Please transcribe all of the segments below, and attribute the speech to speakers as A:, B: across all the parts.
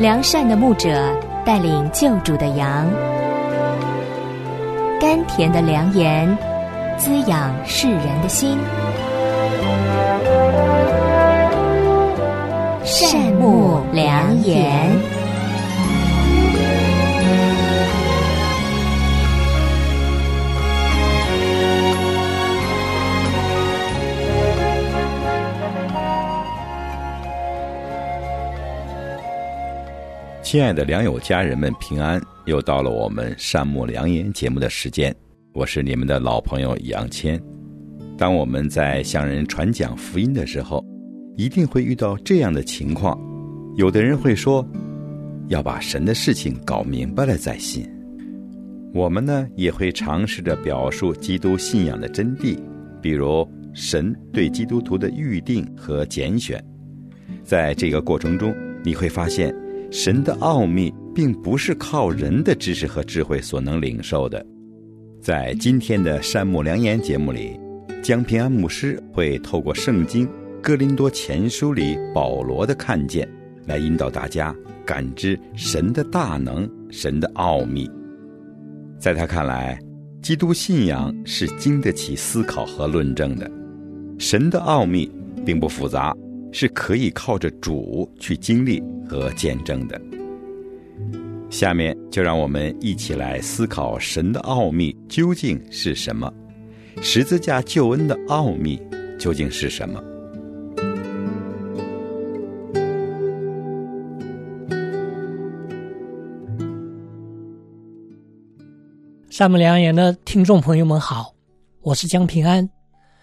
A: 良善的牧者带领救主的羊，甘甜的良言滋养世人的心。善牧良言。
B: 亲爱的良友家人们，平安！又到了我们善牧良言节目的时间，我是你们的老朋友杨谦。当我们在向人传讲福音的时候，一定会遇到这样的情况：有的人会说，要把神的事情搞明白了再信。我们呢，也会尝试着表述基督信仰的真谛，比如神对基督徒的预定和拣选。在这个过程中，你会发现。神的奥秘并不是靠人的知识和智慧所能领受的。在今天的善牧良言节目里，江平安牧师会透过圣经《哥林多前书》里保罗的看见，来引导大家感知神的大能、神的奥秘。在他看来，基督信仰是经得起思考和论证的。神的奥秘并不复杂。是可以靠着主去经历和见证的。下面就让我们一起来思考神的奥秘究竟是什么，十字架救恩的奥秘究竟是什么？
C: 善木良言的听众朋友们好，我是江平安，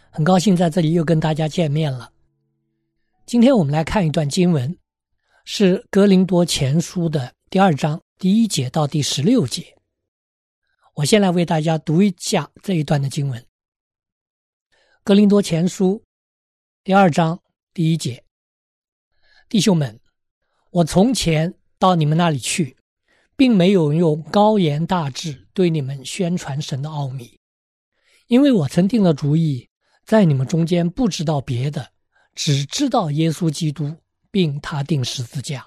C: 很高兴在这里又跟大家见面了。今天我们来看一段经文，是《格林多前书》的第二章第一节到第十六节。我先来为大家读一下这一段的经文，《格林多前书》第二章第一节：弟兄们，我从前到你们那里去，并没有用高言大志对你们宣传神的奥秘，因为我曾定了主意，在你们中间不知道别的。只知道耶稣基督，并他定十字架。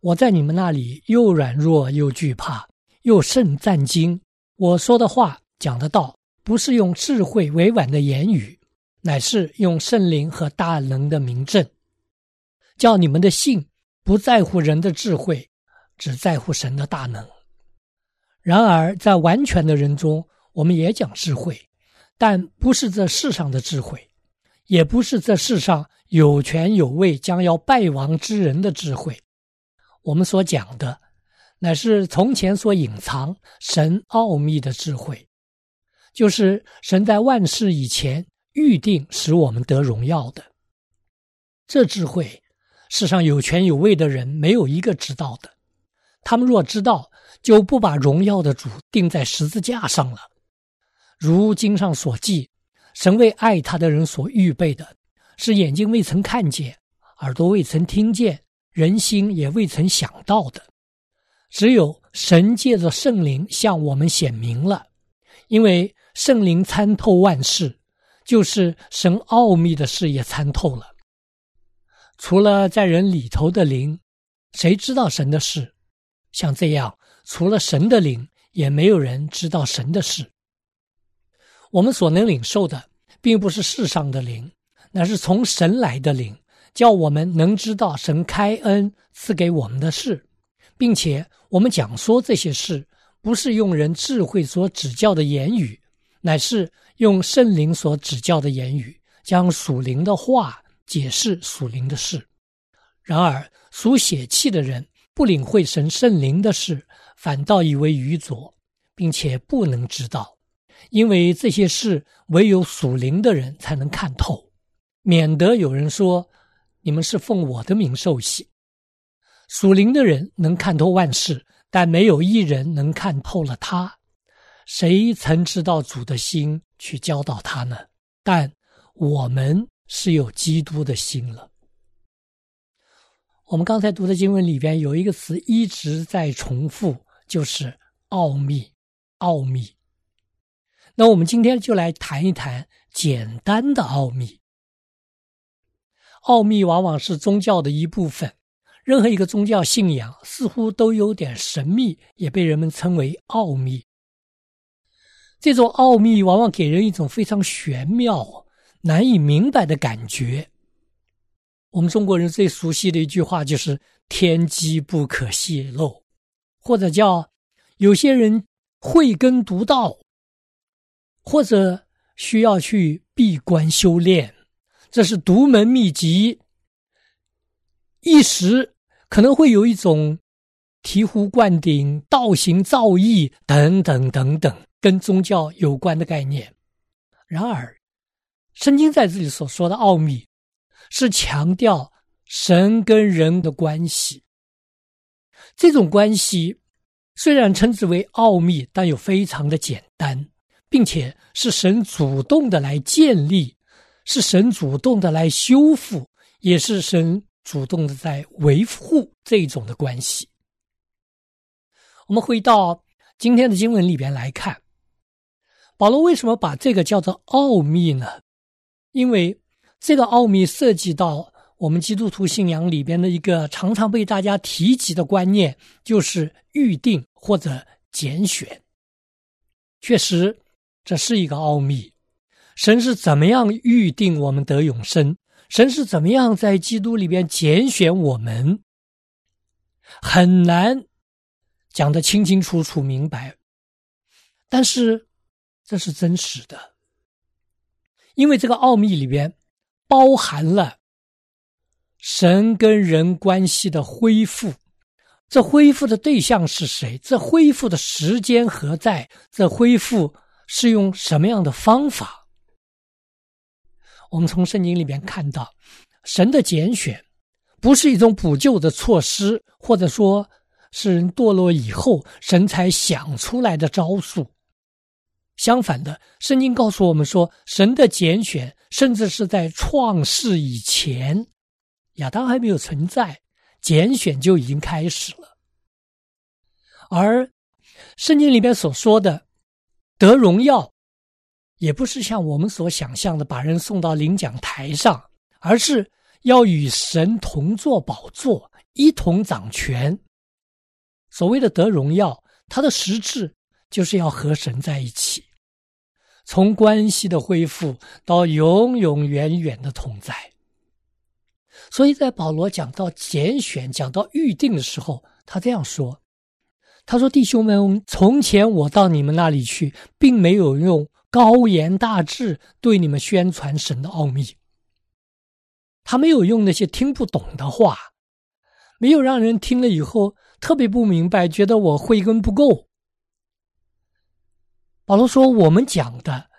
C: 我在你们那里又软弱又惧怕，又甚战惊。我说的话讲的道，不是用智慧委婉的言语，乃是用圣灵和大能的明证，叫你们的信不在乎人的智慧，只在乎神的大能。然而，在完全的人中，我们也讲智慧，但不是这世上的智慧。也不是这世上有权有位将要败亡之人的智慧，我们所讲的，乃是从前所隐藏神奥秘的智慧，就是神在万事以前预定使我们得荣耀的。这智慧，世上有权有位的人没有一个知道的，他们若知道，就不把荣耀的主钉在十字架上了。如经上所记。神为爱他的人所预备的，是眼睛未曾看见，耳朵未曾听见，人心也未曾想到的。只有神借着圣灵向我们显明了，因为圣灵参透万事，就是神奥秘的事也参透了。除了在人里头的灵，谁知道神的事？像这样，除了神的灵，也没有人知道神的事。我们所能领受的，并不是世上的灵，乃是从神来的灵，叫我们能知道神开恩赐给我们的事，并且我们讲说这些事，不是用人智慧所指教的言语，乃是用圣灵所指教的言语，将属灵的话解释属灵的事。然而属血气的人不领会神圣灵的事，反倒以为愚拙，并且不能知道。因为这些事唯有属灵的人才能看透，免得有人说你们是奉我的名受洗。属灵的人能看透万事，但没有一人能看透了他。谁曾知道主的心去教导他呢？但我们是有基督的心了。我们刚才读的经文里边有一个词一直在重复，就是奥秘，奥秘。那我们今天就来谈一谈简单的奥秘。奥秘往往是宗教的一部分，任何一个宗教信仰似乎都有点神秘，也被人们称为奥秘。这种奥秘往往给人一种非常玄妙、难以明白的感觉。我们中国人最熟悉的一句话就是“天机不可泄露”，或者叫有些人慧根独到，或者需要去闭关修炼，这是独门秘籍。一时可能会有一种醍醐灌顶、道行造诣等等等等跟宗教有关的概念。然而，圣经在这里所说的奥秘，是强调神跟人的关系。这种关系虽然称之为奥秘，但又非常的简单，并且是神主动的来建立，是神主动的来修复，也是神。主动的在维护这种的关系。我们回到今天的经文里边来看，保罗为什么把这个叫做奥秘呢？因为这个奥秘涉及到我们基督徒信仰里边的一个常常被大家提及的观念，就是预定或者拣选。确实，这是一个奥秘。神是怎么样预定我们得永生？神是怎么样在基督里边拣选我们，很难讲得清清楚楚明白，但是这是真实的，因为这个奥秘里边包含了神跟人关系的恢复，这恢复的对象是谁？这恢复的时间何在？这恢复是用什么样的方法？我们从圣经里面看到，神的拣选不是一种补救的措施，或者说是人堕落以后神才想出来的招数。相反的，圣经告诉我们说，神的拣选甚至是在创世以前，亚当还没有存在，拣选就已经开始了。而圣经里边所说的得荣耀。也不是像我们所想象的把人送到领奖台上，而是要与神同坐宝座，一同掌权。所谓的得荣耀，它的实质就是要和神在一起，从关系的恢复到永永远远的同在。所以在保罗讲到拣选、讲到预定的时候，他这样说：“他说，弟兄们，从前我到你们那里去，并没有用。”高言大志对你们宣传神的奥秘，他没有用那些听不懂的话，没有让人听了以后特别不明白，觉得我慧根不够。保罗说：“我们讲的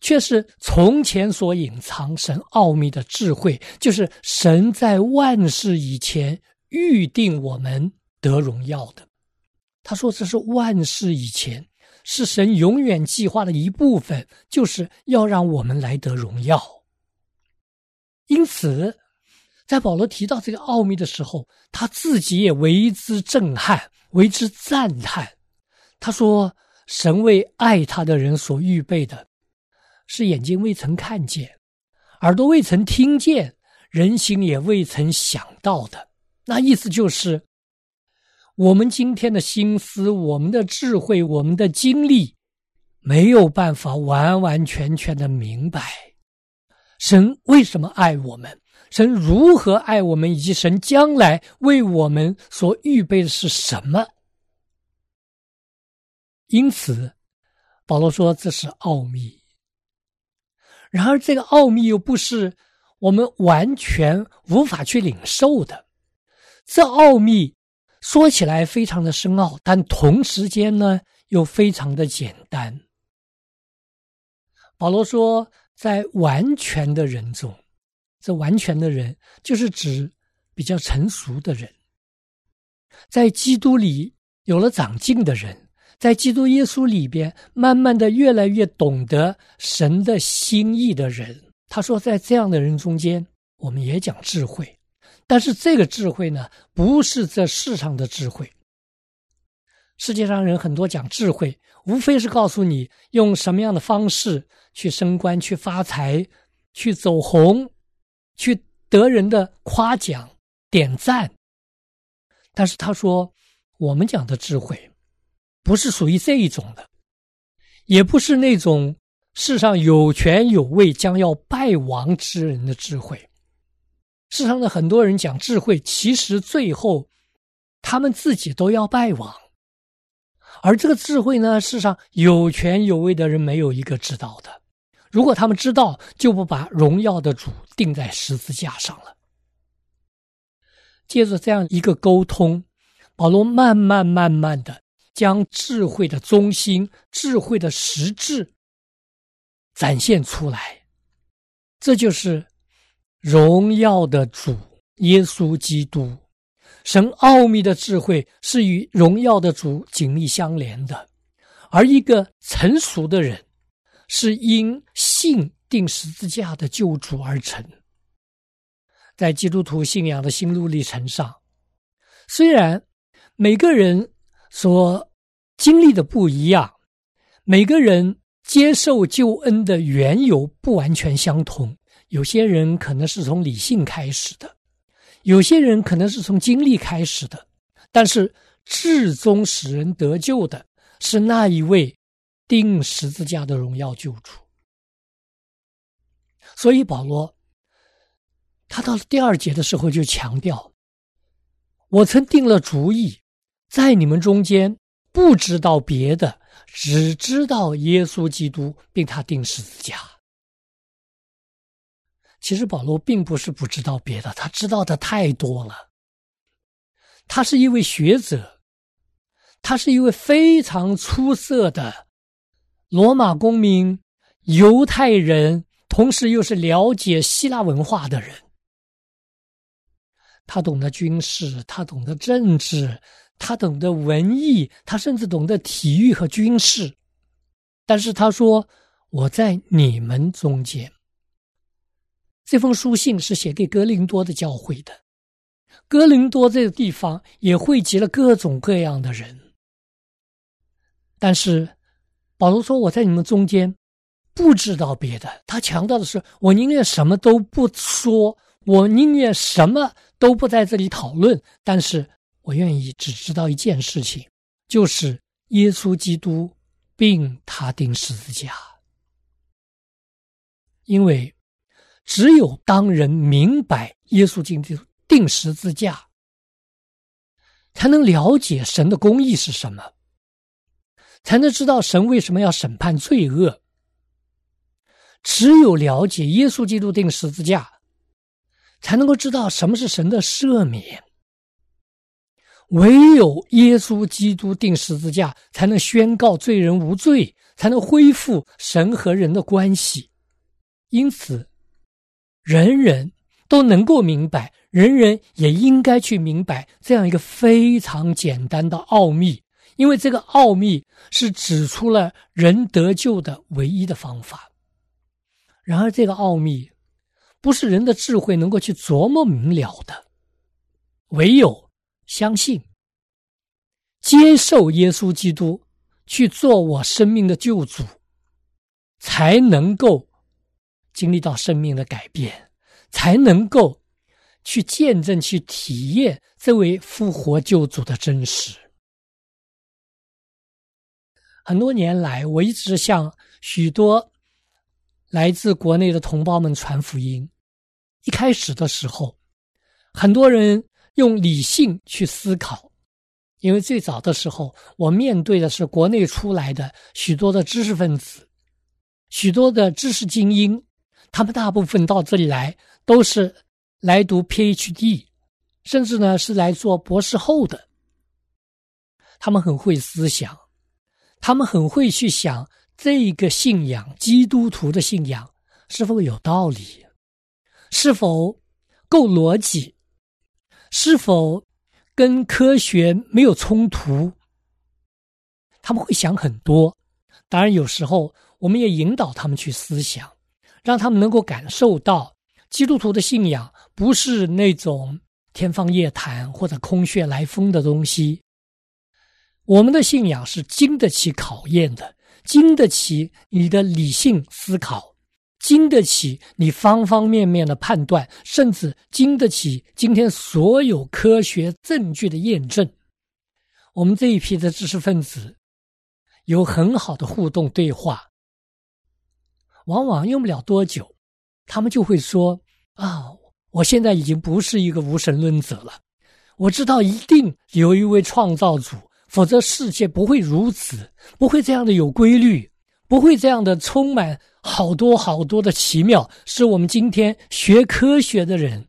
C: 却是从前所隐藏神奥秘的智慧，就是神在万事以前预定我们得荣耀的。”他说：“这是万事以前。”是神永远计划的一部分，就是要让我们来得荣耀。因此，在保罗提到这个奥秘的时候，他自己也为之震撼，为之赞叹。他说：“神为爱他的人所预备的，是眼睛未曾看见，耳朵未曾听见，人心也未曾想到的。”那意思就是。我们今天的心思、我们的智慧、我们的经历，没有办法完完全全的明白神为什么爱我们，神如何爱我们，以及神将来为我们所预备的是什么。因此，保罗说这是奥秘。然而，这个奥秘又不是我们完全无法去领受的，这奥秘。说起来非常的深奥，但同时间呢又非常的简单。保罗说，在完全的人中，这完全的人就是指比较成熟的人，在基督里有了长进的人，在基督耶稣里边慢慢的越来越懂得神的心意的人。他说，在这样的人中间，我们也讲智慧。但是这个智慧呢，不是这世上的智慧。世界上人很多讲智慧，无非是告诉你用什么样的方式去升官、去发财、去走红、去得人的夸奖、点赞但是他说，我们讲的智慧，不是属于这一种的，也不是那种世上有权有位将要败亡之人的智慧。世上的很多人讲智慧，其实最后他们自己都要败亡。而这个智慧呢，世上有权有位的人没有一个知道的。如果他们知道，就不把荣耀的主钉在十字架上了。借着这样一个沟通，保罗慢慢慢慢的将智慧的中心、智慧的实质展现出来。这就是荣耀的主耶稣基督。神奥秘的智慧是与荣耀的主紧密相连的，而一个成熟的人是因信定十字架的救主而成。在基督徒信仰的心路历程上，虽然每个人所经历的不一样，每个人接受救恩的缘由不完全相同，有些人可能是从理性开始的。有些人可能是从经历开始的，但是至终使人得救的是那一位钉十字架的荣耀救主。所以保罗，他到了第二节的时候就强调：“我曾定了主意，在你们中间不知道别的，只知道耶稣基督，并他钉十字架。”其实保罗并不是不知道别的，他知道的太多了。他是一位学者，他是一位非常出色的罗马公民、犹太人，同时又是了解希腊文化的人。他懂得军事，他懂得政治，他懂得文艺，他甚至懂得体育和军事。但是他说：“我在你们中间。”这封书信是写给哥林多的教会的，哥林多这个地方也汇集了各种各样的人。但是保罗说：“我在你们中间不知道别的。”他强调的是：“我宁愿什么都不说，我宁愿什么都不在这里讨论，但是我愿意只知道一件事情，就是耶稣基督并他钉十字架，因为。”只有当人明白耶稣基督定十字架，才能了解神的公义是什么，才能知道神为什么要审判罪恶。只有了解耶稣基督定十字架，才能够知道什么是神的赦免。唯有耶稣基督定十字架，才能宣告罪人无罪，才能恢复神和人的关系。因此。人人都能够明白，人人也应该去明白这样一个非常简单的奥秘，因为这个奥秘是指出了人得救的唯一的方法。然而，这个奥秘不是人的智慧能够去琢磨明了的，唯有相信、接受耶稣基督去做我生命的救主，才能够。经历到生命的改变，才能够去见证、去体验这位复活救主的真实。很多年来，我一直向许多来自国内的同胞们传福音。一开始的时候，很多人用理性去思考，因为最早的时候，我面对的是国内出来的许多的知识分子，许多的知识精英。他们大部分到这里来都是来读 PhD，甚至呢是来做博士后的。他们很会思想，他们很会去想这个信仰，基督徒的信仰是否有道理，是否够逻辑，是否跟科学没有冲突。他们会想很多，当然有时候我们也引导他们去思想。让他们能够感受到，基督徒的信仰不是那种天方夜谭或者空穴来风的东西。我们的信仰是经得起考验的，经得起你的理性思考，经得起你方方面面的判断，甚至经得起今天所有科学证据的验证。我们这一批的知识分子有很好的互动对话，往往用不了多久，他们就会说：“啊，我现在已经不是一个无神论者了。我知道一定有一位创造主，否则世界不会如此，不会这样的有规律，不会这样的充满好多好多的奇妙，是我们今天学科学的人，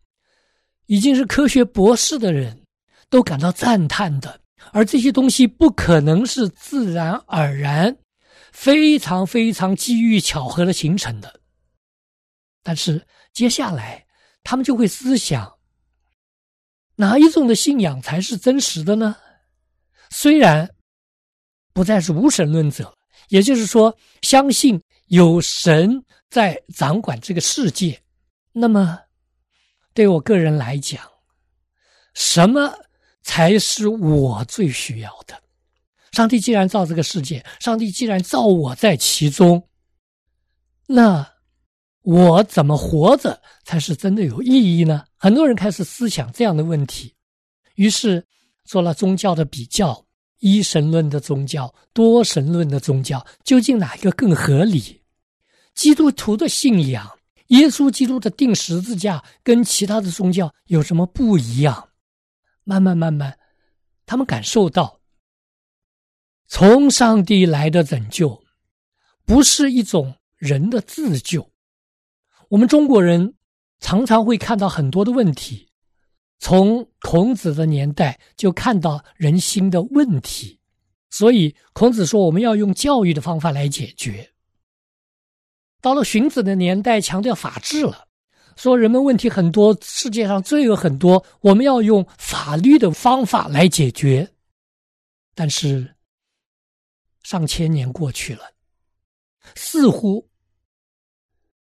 C: 已经是科学博士的人都感到赞叹的。”而这些东西不可能是自然而然、非常非常机遇巧合的形成的。但是接下来，他们就会思想：哪一种的信仰才是真实的呢？虽然不再是无神论者，也就是说，相信有神在掌管这个世界，那么对我个人来讲，什么？才是我最需要的。上帝既然造这个世界，上帝既然造我在其中，那我怎么活着才是真的有意义呢？很多人开始思想这样的问题，于是做了宗教的比较：一神论的宗教、多神论的宗教，究竟哪一个更合理？基督徒的信仰，耶稣基督的钉十字架，跟其他的宗教有什么不一样？慢慢慢慢，他们感受到，从上帝来的拯救，不是一种人的自救。我们中国人常常会看到很多的问题，从孔子的年代就看到人心的问题，所以孔子说我们要用教育的方法来解决。到了荀子的年代，强调法治了。说人们问题很多，世界上罪恶很多，我们要用法律的方法来解决。但是上千年过去了，似乎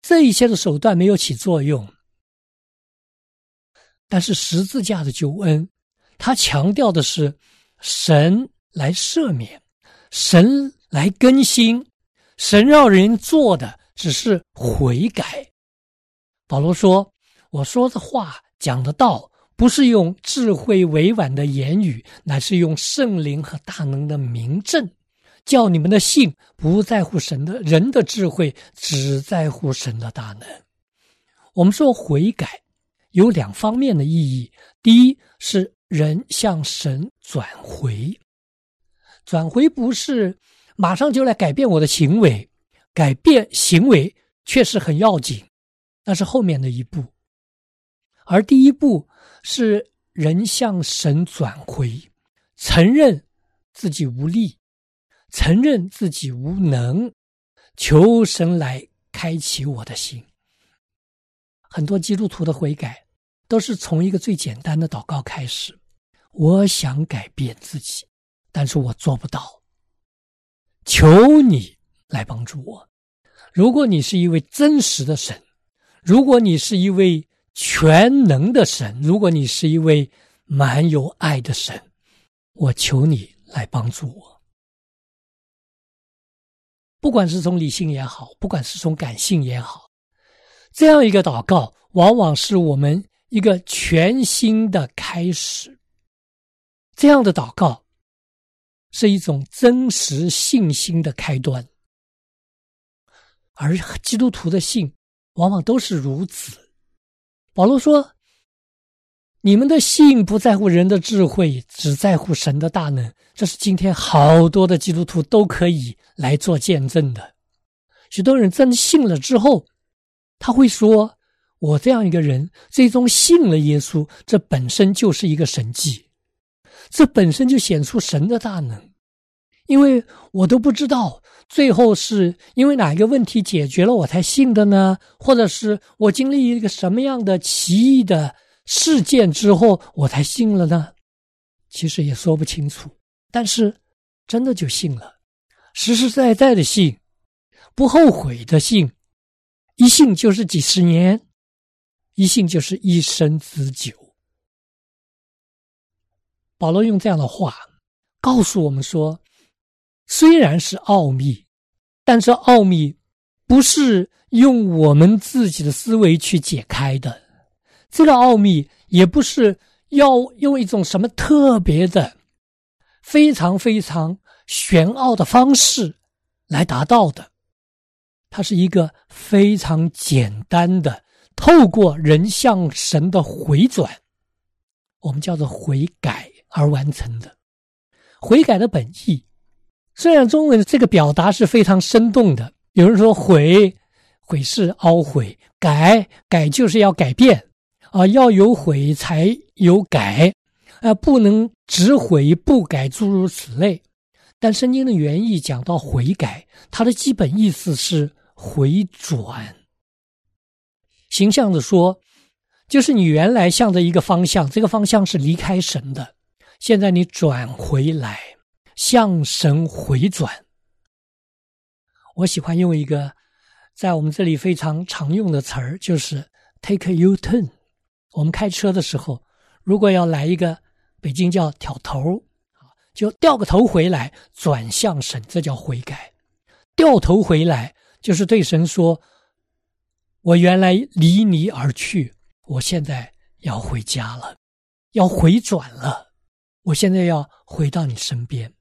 C: 这一些的手段没有起作用。但是十字架的救恩，他强调的是神来赦免，神来更新，神让人做的只是悔改。保罗说：“我说的话、讲的道，不是用智慧委婉的言语，乃是用圣灵和大能的明证，叫你们的信不在乎神的人的智慧，只在乎神的大能。”我们说悔改有两方面的意义：第一是人向神转回，转回不是马上就来改变我的行为，改变行为确实很要紧。那是后面的一步，而第一步是人向神转回，承认自己无力，承认自己无能，求神来开启我的心。很多基督徒的悔改都是从一个最简单的祷告开始：我想改变自己，但是我做不到，求你来帮助我。如果你是一位真实的神。如果你是一位全能的神，如果你是一位满有爱的神，我求你来帮助我。不管是从理性也好，不管是从感性也好，这样一个祷告，往往是我们一个全新的开始。这样的祷告是一种真实信心的开端，而基督徒的信。往往都是如此。保罗说：“你们的信不在乎人的智慧，只在乎神的大能。”这是今天好多的基督徒都可以来做见证的。许多人真信了之后，他会说：“我这样一个人，最终信了耶稣，这本身就是一个神迹，这本身就显出神的大能，因为我都不知道。”最后是因为哪一个问题解决了我才信的呢？或者是我经历一个什么样的奇异的事件之后我才信了呢？其实也说不清楚。但是真的就信了，实实在在的信，不后悔的信，一信就是几十年，一信就是一生之久。保罗用这样的话告诉我们说。虽然是奥秘，但这奥秘不是用我们自己的思维去解开的，这个奥秘也不是要用一种什么特别的、非常非常玄奥的方式来达到的。它是一个非常简单的，透过人向神的回转，我们叫做悔改而完成的。悔改的本意，虽然中文这个表达是非常生动的。有人说悔，悔是懊悔；改，改就是要改变啊，要有悔才有改，啊，不能只悔不改，诸如此类。但圣经的原意讲到悔改，它的基本意思是回转。形象的说，就是你原来向着一个方向，这个方向是离开神的，现在你转回来，向神回转。我喜欢用一个在我们这里非常常用的词儿，就是 “take a U-turn”。我们开车的时候，如果要来一个北京叫“挑头”，就掉个头回来，转向神，这叫悔改。掉头回来就是对神说：“我原来离你而去，我现在要回家了，要回转了，我现在要回到你身边。”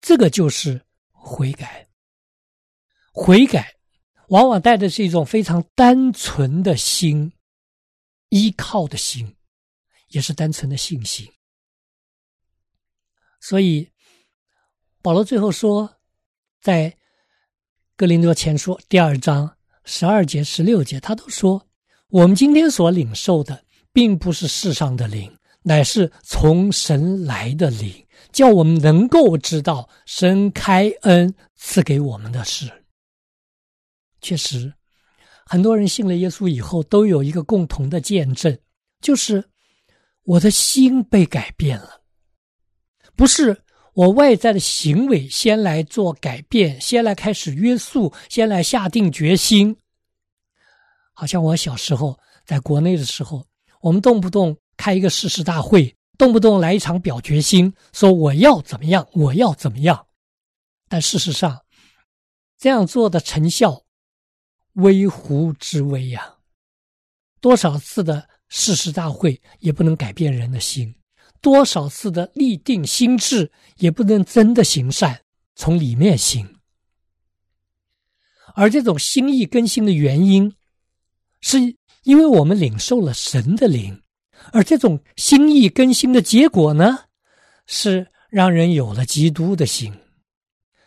C: 这个就是悔改。悔改，往往带的是一种非常单纯的心，依靠的心，也是单纯的信心。所以，保罗最后说，在《哥林多前书》第二章十二节、十六节，他都说：我们今天所领受的，并不是世上的灵，乃是从神来的灵，叫我们能够知道神开恩赐给我们的事。确实，很多人信了耶稣以后，都有一个共同的见证，就是我的心被改变了。不是我外在的行为先来做改变，先来开始约束，先来下定决心。好像我小时候在国内的时候，我们动不动开一个誓师大会，动不动来一场表决心，说我要怎么样，我要怎么样。但事实上，这样做的成效。微乎之微呀！多少次的誓师大会也不能改变人的心，多少次的立定心智也不能真的行善，从里面行。而这种心意更新的原因，是因为我们领受了神的灵，而这种心意更新的结果呢，是让人有了基督的心。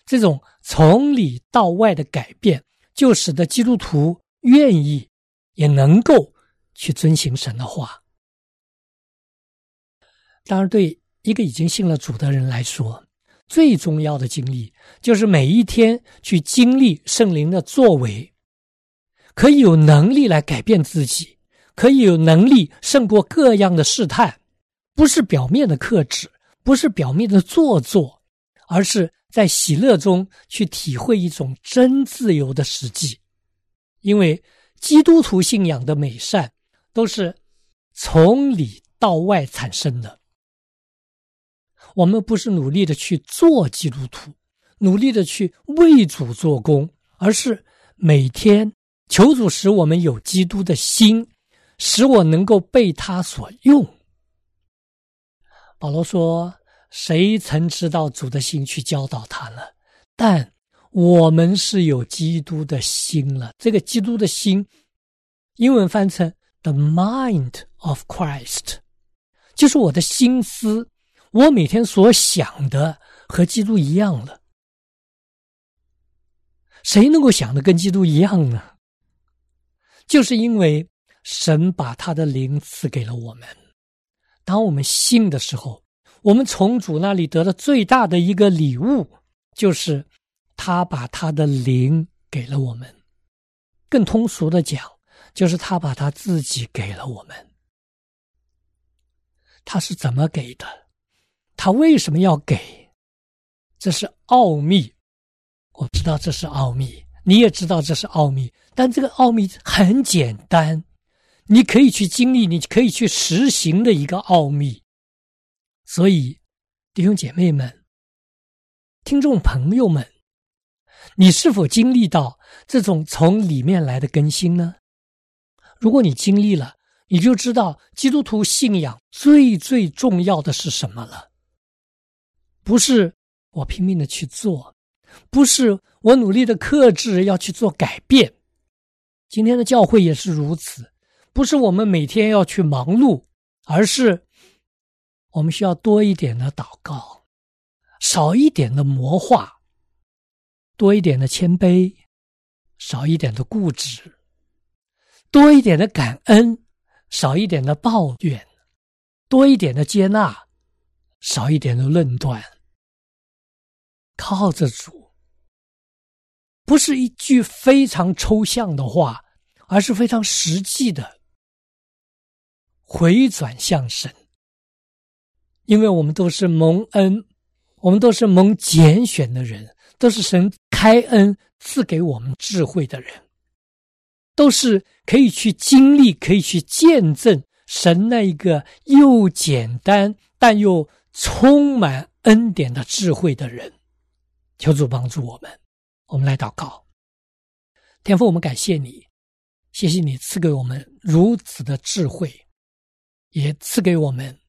C: 这种从里到外的改变。就使得基督徒愿意，也能够去遵行神的话。当然，对一个已经信了主的人来说，最重要的经历就是每一天去经历圣灵的作为，可以有能力来改变自己，可以有能力胜过各样的试探，不是表面的克制，不是表面的做作，而是。在喜乐中去体会一种真自由的实际，因为基督徒信仰的美善都是从里到外产生的。我们不是努力的去做基督徒，努力的去为主做工，而是每天求主使我们有基督的心，使我能够被他所用。保罗说。谁曾知道主的心去教导他呢？但我们是有基督的心了。这个基督的心，英文翻成 “the mind of Christ”，就是我的心思，我每天所想的和基督一样了。谁能够想的跟基督一样呢？就是因为神把他的灵赐给了我们。当我们信的时候。我们从主那里得的最大的一个礼物，就是他把他的灵给了我们。更通俗的讲，就是他把他自己给了我们。他是怎么给的？他为什么要给？这是奥秘。我知道这是奥秘，你也知道这是奥秘。但这个奥秘很简单，你可以去经历，你可以去实行的一个奥秘。所以，弟兄姐妹们、听众朋友们，你是否经历到这种从里面来的更新呢？如果你经历了，你就知道基督徒信仰最最重要的是什么了。不是我拼命的去做，不是我努力的克制要去做改变。今天的教会也是如此，不是我们每天要去忙碌，而是我们需要多一点的祷告，少一点的魔化。多一点的谦卑，少一点的固执；多一点的感恩，少一点的抱怨；多一点的接纳，少一点的论断。靠着主，不是一句非常抽象的话，而是非常实际的回转向神。因为我们都是蒙恩，我们都是蒙拣选的人。都是神开恩赐给我们智慧的人，都是可以去经历、可以去见证神那一个又简单但又充满恩典的智慧的人。求主帮助我们，我们来祷告。天父，我们感谢你，谢谢你赐给我们如此的智慧，也赐给我们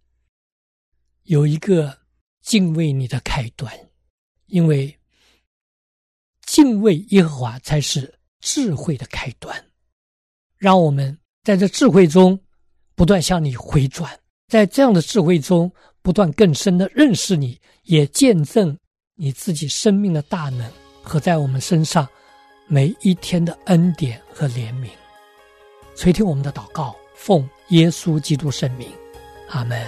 C: 有一个敬畏你的开端，因为。敬畏耶和华才是智慧的开端，让我们在这智慧中不断向你回转，在这样的智慧中不断更深的认识你，也见证你自己生命的大能和在我们身上每一天的恩典和怜悯。垂听我们的祷告，奉耶稣基督圣名，阿门。